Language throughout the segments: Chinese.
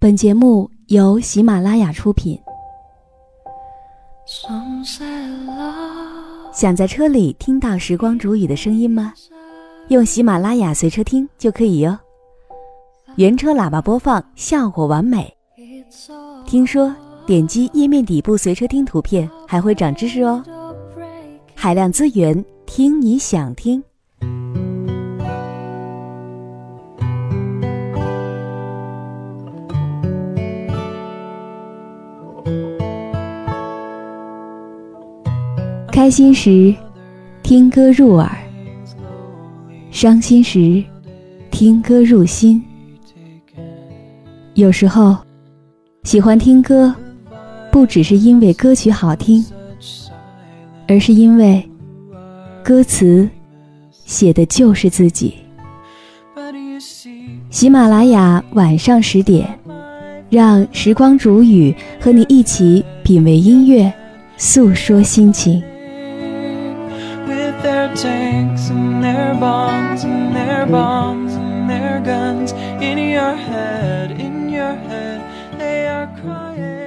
本节目由喜马拉雅出品。想在车里听到时光煮雨的声音吗？用喜马拉雅随车听就可以哟。原车喇叭播放效果完美。听说点击页面底部随车听图片还会长知识哦。海量资源，听你想听。开心时，听歌入耳；伤心时，听歌入心。有时候，喜欢听歌，不只是因为歌曲好听，而是因为歌词写的就是自己。喜马拉雅晚上十点，让时光煮雨和你一起品味音乐，诉说心情。Tanks and their bombs and their bombs and their guns in your head, in your head, they are crying.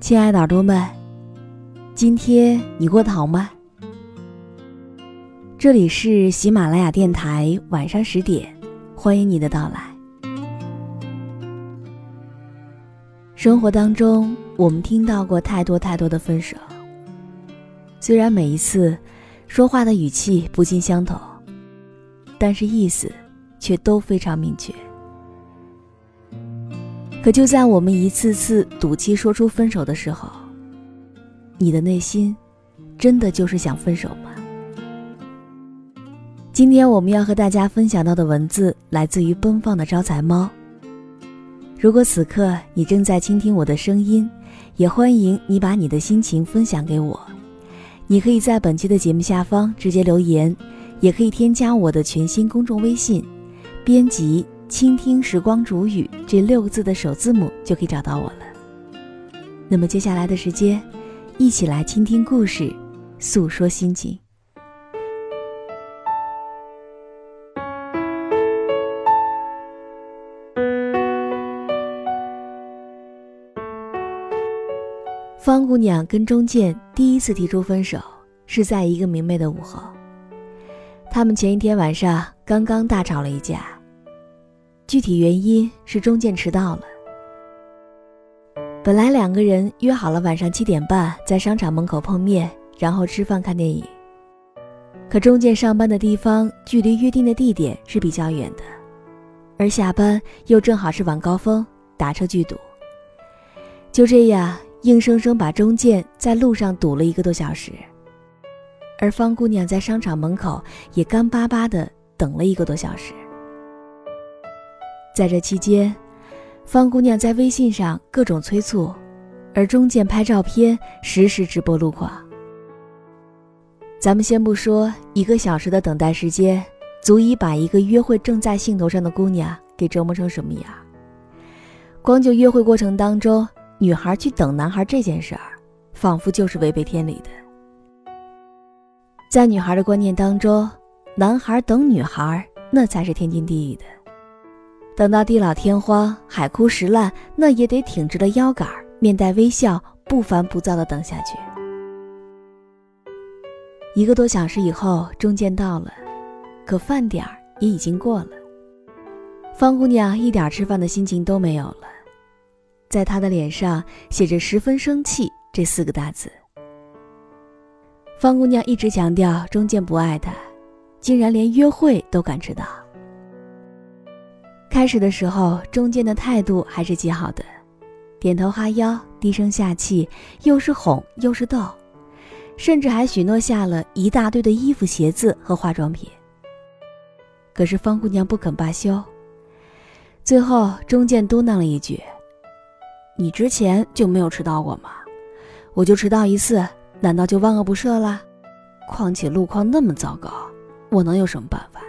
亲爱的耳朵们，今天你过得好吗？这里是喜马拉雅电台，晚上十点，欢迎你的到来。生活当中，我们听到过太多太多的分手，虽然每一次说话的语气不尽相同，但是意思却都非常明确。可就在我们一次次赌气说出分手的时候，你的内心真的就是想分手吗？今天我们要和大家分享到的文字来自于奔放的招财猫。如果此刻你正在倾听我的声音，也欢迎你把你的心情分享给我。你可以在本期的节目下方直接留言，也可以添加我的全新公众微信，编辑“倾听时光煮雨”这六个字的首字母就可以找到我了。那么接下来的时间，一起来倾听故事，诉说心情。方姑娘跟钟健第一次提出分手，是在一个明媚的午后。他们前一天晚上刚刚大吵了一架，具体原因是钟健迟到了。本来两个人约好了晚上七点半在商场门口碰面，然后吃饭看电影。可钟健上班的地方距离约定的地点是比较远的，而下班又正好是晚高峰，打车巨堵。就这样。硬生生把钟健在路上堵了一个多小时，而方姑娘在商场门口也干巴巴的等了一个多小时。在这期间，方姑娘在微信上各种催促，而钟健拍照片，实时直播路况。咱们先不说一个小时的等待时间，足以把一个约会正在兴头上的姑娘给折磨成什么样，光就约会过程当中。女孩去等男孩这件事儿，仿佛就是违背天理的。在女孩的观念当中，男孩等女孩那才是天经地义的。等到地老天荒、海枯石烂，那也得挺直了腰杆，面带微笑，不烦不躁的等下去。一个多小时以后，中间到了，可饭点儿也已经过了。方姑娘一点吃饭的心情都没有了。在他的脸上写着“十分生气”这四个大字。方姑娘一直强调钟健不爱她，竟然连约会都敢迟到。开始的时候，钟健的态度还是极好的，点头哈腰，低声下气，又是哄又是逗，甚至还许诺下了一大堆的衣服、鞋子和化妆品。可是方姑娘不肯罢休，最后钟健嘟囔了一句。你之前就没有迟到过吗？我就迟到一次，难道就万恶不赦了？况且路况那么糟糕，我能有什么办法？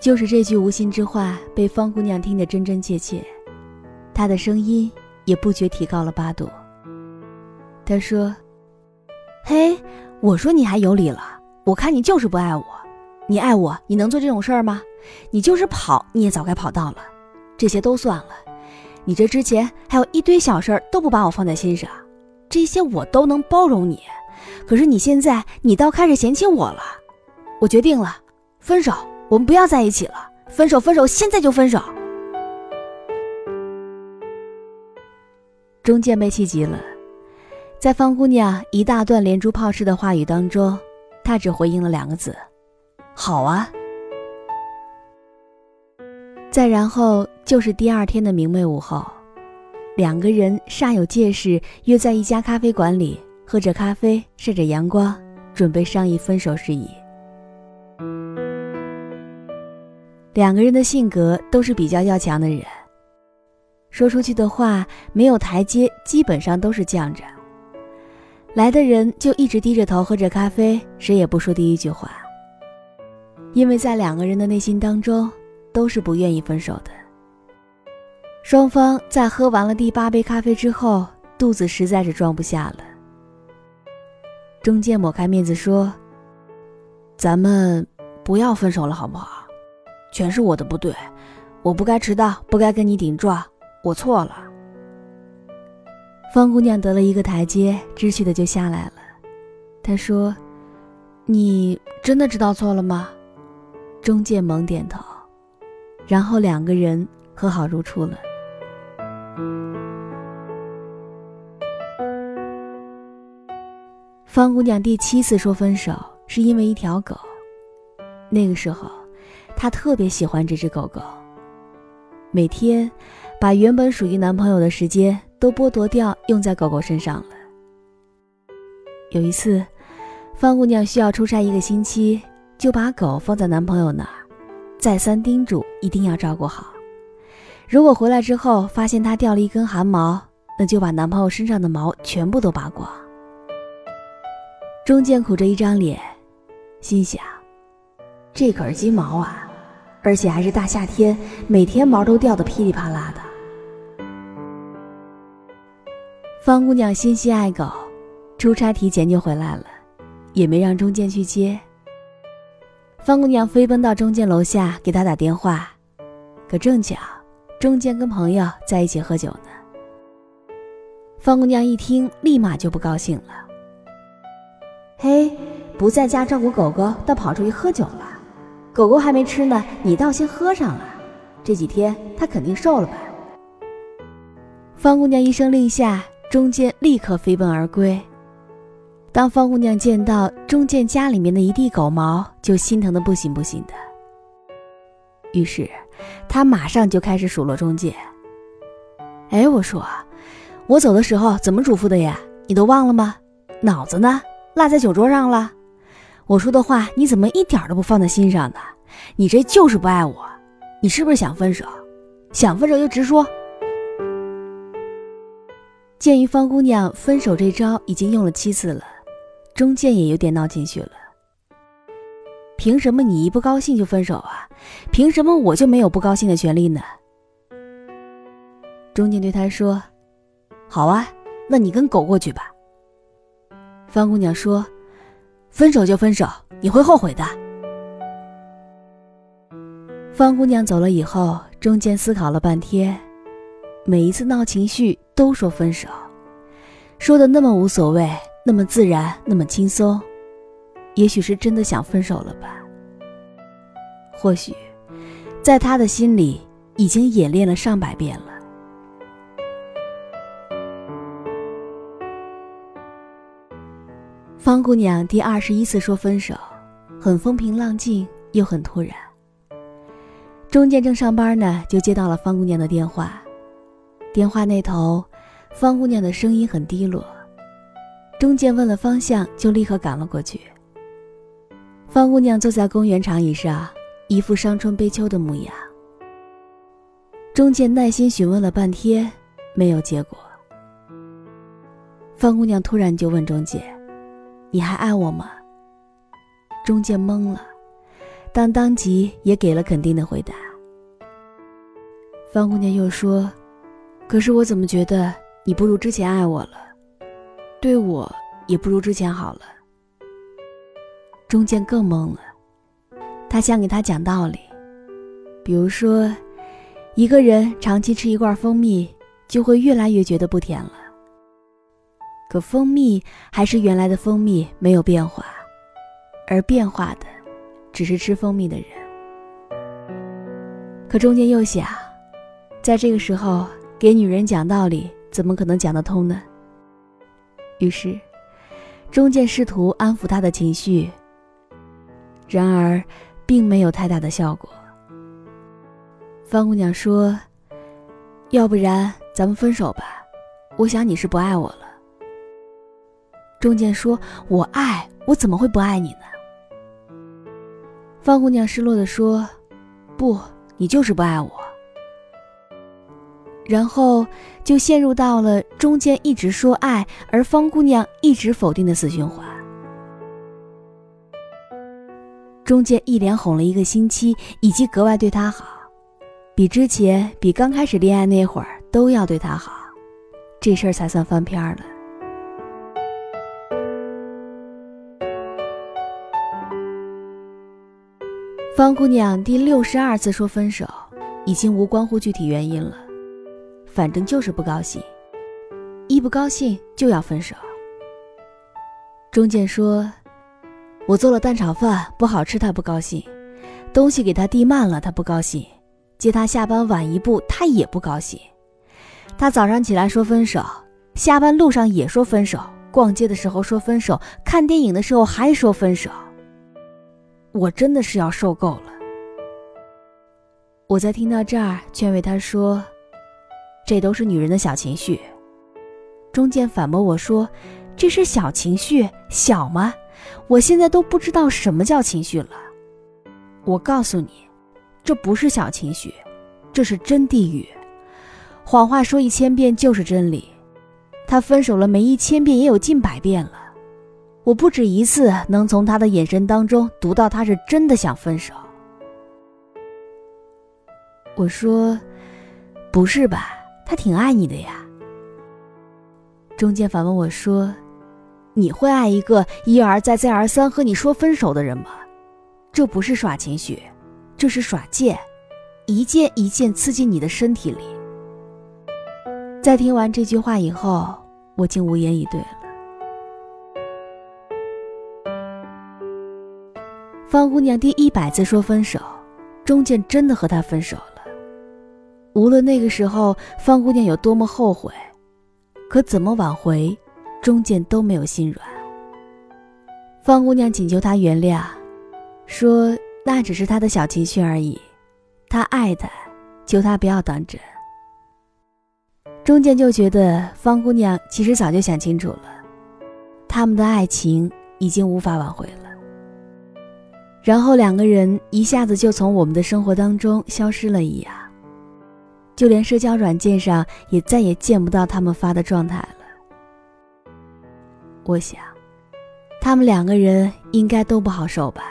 就是这句无心之话被方姑娘听得真真切切，她的声音也不觉提高了八度。他说：“嘿，我说你还有理了，我看你就是不爱我。你爱我，你能做这种事儿吗？你就是跑，你也早该跑到了。这些都算了，你这之前还有一堆小事儿都不把我放在心上，这些我都能包容你。可是你现在，你倒开始嫌弃我了。我决定了，分手，我们不要在一起了。分手，分手，现在就分手。”钟健被气急了，在方姑娘一大段连珠炮式的话语当中，他只回应了两个字：“好啊。”再然后就是第二天的明媚午后，两个人煞有介事约在一家咖啡馆里，喝着咖啡，晒着阳光，准备商议分手事宜。两个人的性格都是比较要强的人。说出去的话没有台阶，基本上都是犟着。来的人就一直低着头喝着咖啡，谁也不说第一句话。因为在两个人的内心当中，都是不愿意分手的。双方在喝完了第八杯咖啡之后，肚子实在是装不下了。中介抹开面子说：“咱们不要分手了，好不好？全是我的不对，我不该迟到，不该跟你顶撞。”我错了。方姑娘得了一个台阶，知趣的就下来了。她说：“你真的知道错了吗？”中介猛点头，然后两个人和好如初了。方姑娘第七次说分手，是因为一条狗。那个时候，她特别喜欢这只狗狗，每天。把原本属于男朋友的时间都剥夺掉，用在狗狗身上了。有一次，方姑娘需要出差一个星期，就把狗放在男朋友那儿，再三叮嘱一定要照顾好。如果回来之后发现它掉了一根汗毛，那就把男朋友身上的毛全部都拔光。中间苦着一张脸，心想：这可是金毛啊，而且还是大夏天，每天毛都掉得噼里啪啦的。方姑娘心系爱狗，出差提前就回来了，也没让钟健去接。方姑娘飞奔到钟健楼下给他打电话，可正巧钟健跟朋友在一起喝酒呢。方姑娘一听，立马就不高兴了：“嘿，不在家照顾狗狗，倒跑出去喝酒了，狗狗还没吃呢，你倒先喝上了，这几天它肯定瘦了吧？”方姑娘一声令下。钟健立刻飞奔而归。当方姑娘见到钟健家里面的一地狗毛，就心疼的不行不行的。于是，她马上就开始数落钟健。哎，我说，我走的时候怎么嘱咐的呀？你都忘了吗？脑子呢？落在酒桌上了？我说的话你怎么一点都不放在心上呢？你这就是不爱我。你是不是想分手？想分手就直说。鉴于方姑娘分手这招已经用了七次了，钟健也有点闹情绪了。凭什么你一不高兴就分手啊？凭什么我就没有不高兴的权利呢？钟健对他说：“好啊，那你跟狗过去吧。”方姑娘说：“分手就分手，你会后悔的。”方姑娘走了以后，中间思考了半天。每一次闹情绪都说分手，说的那么无所谓，那么自然，那么轻松，也许是真的想分手了吧？或许，在他的心里已经演练了上百遍了。方姑娘第二十一次说分手，很风平浪静，又很突然。中介正上班呢，就接到了方姑娘的电话。电话那头，方姑娘的声音很低落。钟健问了方向，就立刻赶了过去。方姑娘坐在公园长椅上，一副伤春悲秋的模样。钟健耐心询问了半天，没有结果。方姑娘突然就问钟健：“你还爱我吗？”钟健懵了，但当即也给了肯定的回答。方姑娘又说。可是我怎么觉得你不如之前爱我了，对我也不如之前好了。钟健更懵了，他想给他讲道理，比如说，一个人长期吃一罐蜂蜜，就会越来越觉得不甜了。可蜂蜜还是原来的蜂蜜，没有变化，而变化的，只是吃蜂蜜的人。可中间又想，在这个时候给女人讲道理，怎么可能讲得通呢？于是，中间试图安抚她的情绪。然而，并没有太大的效果。方姑娘说：“要不然咱们分手吧，我想你是不爱我了。”钟健说：“我爱，我怎么会不爱你呢？”方姑娘失落的说：“不，你就是不爱我。”然后就陷入到了中间一直说爱，而方姑娘一直否定的死循环。中间一连哄了一个星期，以及格外对他好，比之前比刚开始恋爱那会儿都要对他好，这事儿才算翻篇了。方姑娘第六十二次说分手，已经无关乎具体原因了，反正就是不高兴，一不高兴就要分手。中间说。我做了蛋炒饭不好吃，他不高兴；东西给他递慢了，他不高兴；接他下班晚一步，他也不高兴。他早上起来说分手，下班路上也说分手，逛街的时候说分手，看电影的时候还说分手。我真的是要受够了。我在听到这儿，劝慰他说：“这都是女人的小情绪。”中间反驳我说：“这是小情绪，小吗？”我现在都不知道什么叫情绪了。我告诉你，这不是小情绪，这是真地狱。谎话说一千遍就是真理。他分手了没一千遍也有近百遍了。我不止一次能从他的眼神当中读到他是真的想分手。我说，不是吧？他挺爱你的呀。中间反问我说。你会爱一个一而再、再而三和你说分手的人吗？这不是耍情绪，这是耍剑，一剑一剑刺进你的身体里。在听完这句话以后，我竟无言以对了。方姑娘第一百次说分手，钟健真的和她分手了。无论那个时候方姑娘有多么后悔，可怎么挽回？中间都没有心软。方姑娘请求他原谅，说那只是他的小情绪而已，他爱他，求他不要当真。中间就觉得方姑娘其实早就想清楚了，他们的爱情已经无法挽回了。然后两个人一下子就从我们的生活当中消失了一样，就连社交软件上也再也见不到他们发的状态了。我想，他们两个人应该都不好受吧。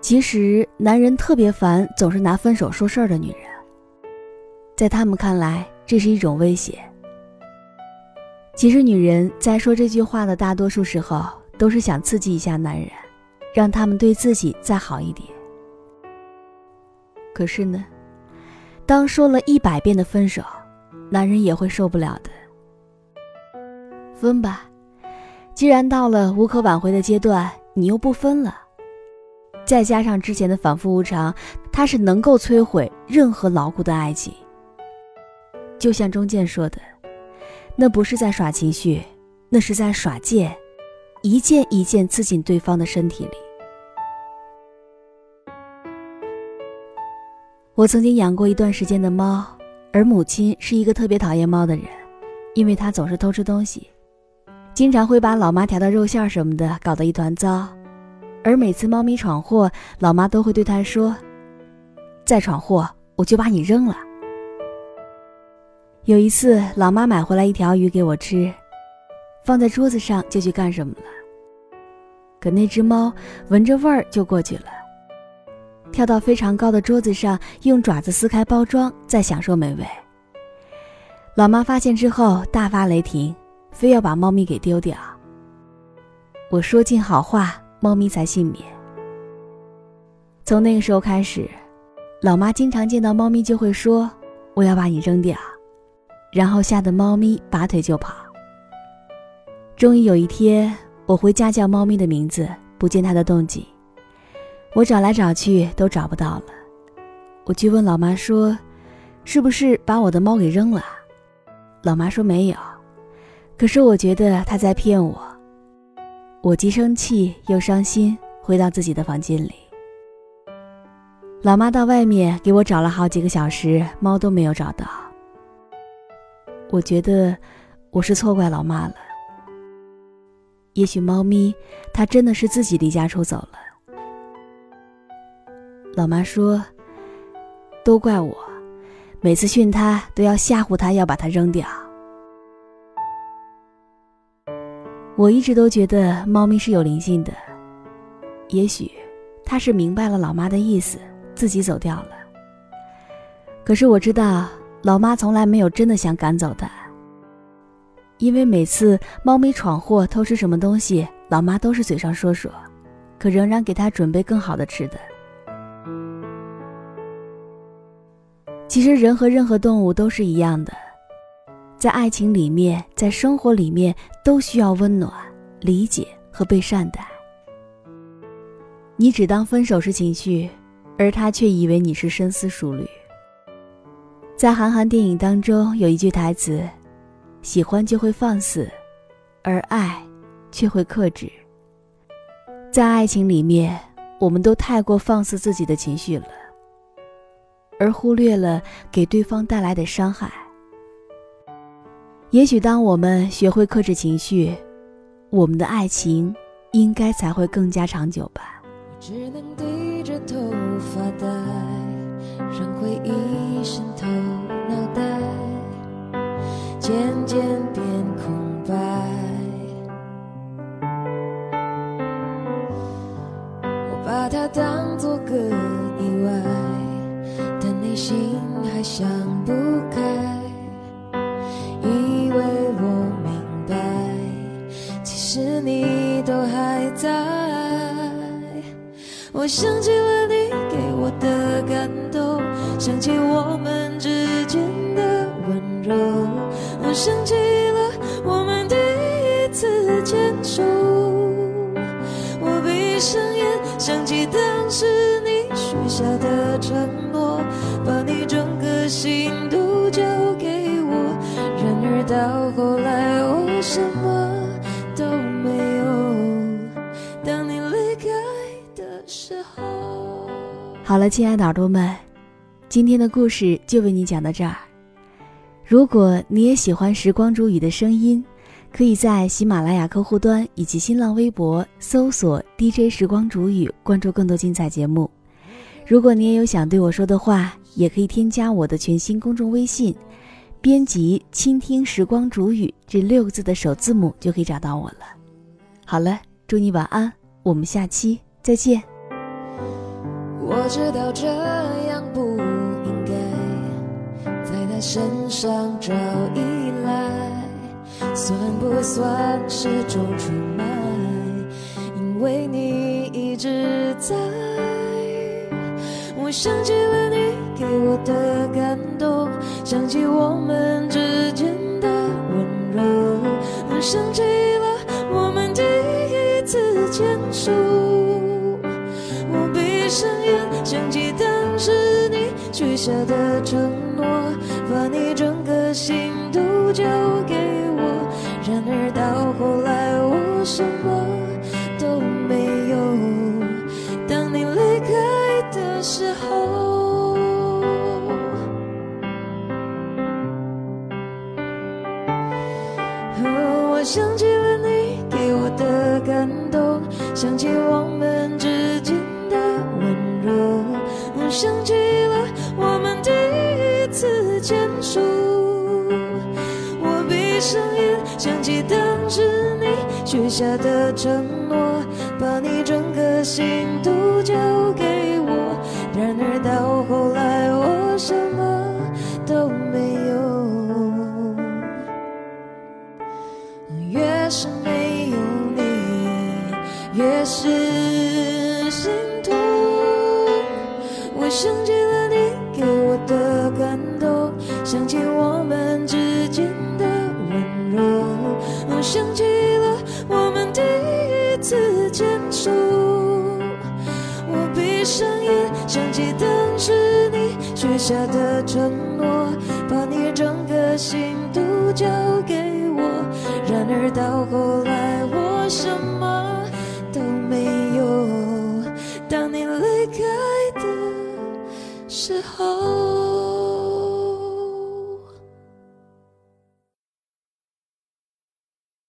其实，男人特别烦总是拿分手说事儿的女人，在他们看来，这是一种威胁。其实，女人在说这句话的大多数时候，都是想刺激一下男人，让他们对自己再好一点。可是呢，当说了一百遍的分手，男人也会受不了的。分吧，既然到了无可挽回的阶段，你又不分了，再加上之前的反复无常，它是能够摧毁任何牢固的爱情。就像钟健说的，那不是在耍情绪，那是在耍剑，一剑一剑刺进对方的身体里。我曾经养过一段时间的猫，而母亲是一个特别讨厌猫的人，因为它总是偷吃东西。经常会把老妈调的肉馅什么的搞得一团糟，而每次猫咪闯祸，老妈都会对它说：“再闯祸，我就把你扔了。”有一次，老妈买回来一条鱼给我吃，放在桌子上就去干什么了。可那只猫闻着味儿就过去了，跳到非常高的桌子上，用爪子撕开包装，再享受美味。老妈发现之后大发雷霆，非要把猫咪给丢掉。我说尽好话，猫咪才幸免。从那个时候开始，老妈经常见到猫咪就会说：“我要把你扔掉。”然后吓得猫咪拔腿就跑。终于有一天，我回家叫猫咪的名字，不见它的动静。我找来找去都找不到了。我去问老妈说：“是不是把我的猫给扔了？”老妈说没有。可是我觉得她在骗我。我既生气又伤心，回到自己的房间里。老妈到外面给我找了好几个小时，猫都没有找到。我觉得我是错怪老妈了。也许猫咪它真的是自己离家出走了。老妈说：“都怪我，每次训它都要吓唬它，要把它扔掉。”我一直都觉得猫咪是有灵性的，也许它是明白了老妈的意思，自己走掉了。可是我知道。老妈从来没有真的想赶走它，因为每次猫咪闯祸偷吃什么东西，老妈都是嘴上说说，可仍然给它准备更好的吃的。其实人和任何动物都是一样的，在爱情里面，在生活里面都需要温暖、理解和被善待。你只当分手是情绪，而他却以为你是深思熟虑。在韩寒电影当中有一句台词：“喜欢就会放肆，而爱却会克制。”在爱情里面，我们都太过放肆自己的情绪了，而忽略了给对方带来的伤害。也许当我们学会克制情绪，我们的爱情应该才会更加长久吧。只能低着头发呆，让回忆渗透。渐渐变空白，我把它当作个意外，心还想不开，以为我明白，其实你都还在。我想起了你给我的感动，想起我们之间的温柔。我想起了我们第一次牵手，我闭上眼，想起当时你许下的，心都交给我。然而到后来，我什么都没有。当你离开的时候，好了，亲爱的耳朵们，今天的故事就为你讲到这儿。如果你也喜欢时光煮雨的声音，可以在喜马拉雅客户端以及新浪微博搜索 DJ 时光煮雨，关注更多精彩节目。如果你也有想对我说的话，也可以添加我的全新公众微信，编辑“倾听时光煮雨”这六个字的首字母就可以找到我了。好了，祝你晚安，我们下期再见。我知道这样不应该，在他。身上找依赖，算不算是种出卖？因为你一直在。我想起了你给我的感动，想起我们之间的温柔，想起了我们第一次牵手。我闭上眼，想起当时你许下的承诺。把你整个心都交给我，然而到后来我什么我想起了你给我的感动，想起我们之间的温柔，我想起了我们第一次。牵手，我闭上眼，想起当时你许下的承诺，把你整个心都交给我。然而到后来，我想起了你给我的感动，想起我们之间的温柔，我想起了我们第一次牵手。我闭上眼，想起当时你许下的承诺，把你整个心都交给我。然而到后来，我什么？后